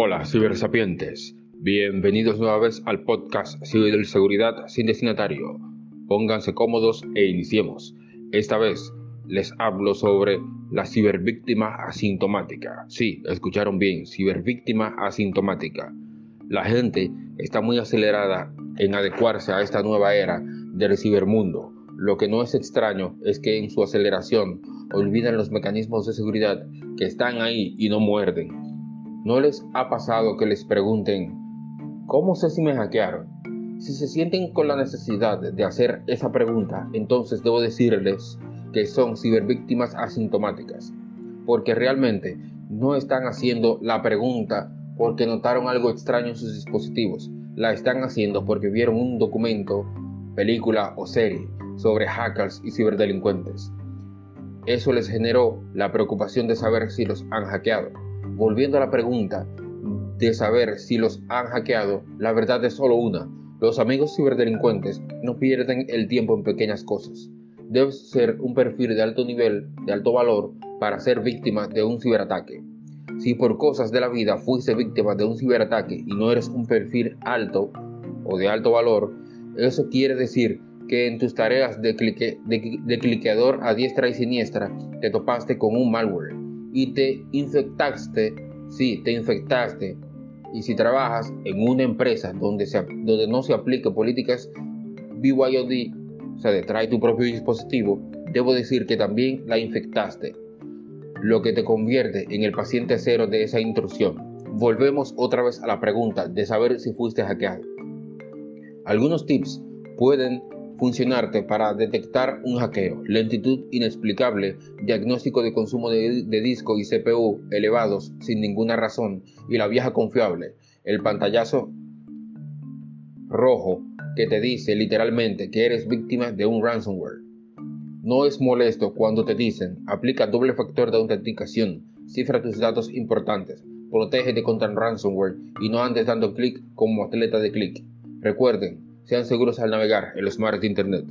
Hola, cibersapientes. Bienvenidos nueva vez al podcast Ciberseguridad sin destinatario. Pónganse cómodos e iniciemos. Esta vez les hablo sobre la cibervíctima asintomática. Sí, escucharon bien, cibervíctima asintomática. La gente está muy acelerada en adecuarse a esta nueva era del cibermundo. Lo que no es extraño es que en su aceleración olvidan los mecanismos de seguridad que están ahí y no muerden. ¿No les ha pasado que les pregunten, ¿cómo sé si me hackearon? Si se sienten con la necesidad de hacer esa pregunta, entonces debo decirles que son cibervíctimas asintomáticas, porque realmente no están haciendo la pregunta porque notaron algo extraño en sus dispositivos, la están haciendo porque vieron un documento, película o serie sobre hackers y ciberdelincuentes. Eso les generó la preocupación de saber si los han hackeado. Volviendo a la pregunta de saber si los han hackeado, la verdad es solo una. Los amigos ciberdelincuentes no pierden el tiempo en pequeñas cosas. Debes ser un perfil de alto nivel, de alto valor, para ser víctima de un ciberataque. Si por cosas de la vida fuiste víctima de un ciberataque y no eres un perfil alto o de alto valor, eso quiere decir que en tus tareas de, de, cliqueador a diestra y siniestra te topaste con un malware y te infectaste, sí, te infectaste. Y si trabajas en una empresa donde, se, donde no se aplique políticas BYOD, o sea, de trae tu propio dispositivo, debo decir que también la infectaste lo que te convierte en el paciente cero de esa intrusión. Volvemos otra vez a la pregunta de saber si fuiste hackeado. Algunos tips pueden funcionarte para detectar un hackeo, lentitud inexplicable, diagnóstico de consumo de, disco y CPU elevados sin ninguna razón y la vieja confiable, el pantallazo rojo que te dice literalmente que eres víctima de un ransomware. No es molesto cuando te dicen, aplica doble factor de autenticación, cifra tus datos importantes, protégete contra el ransomware y no andes dando clic como atleta de clic. Recuerden, sean seguros al navegar en los mares de Internet.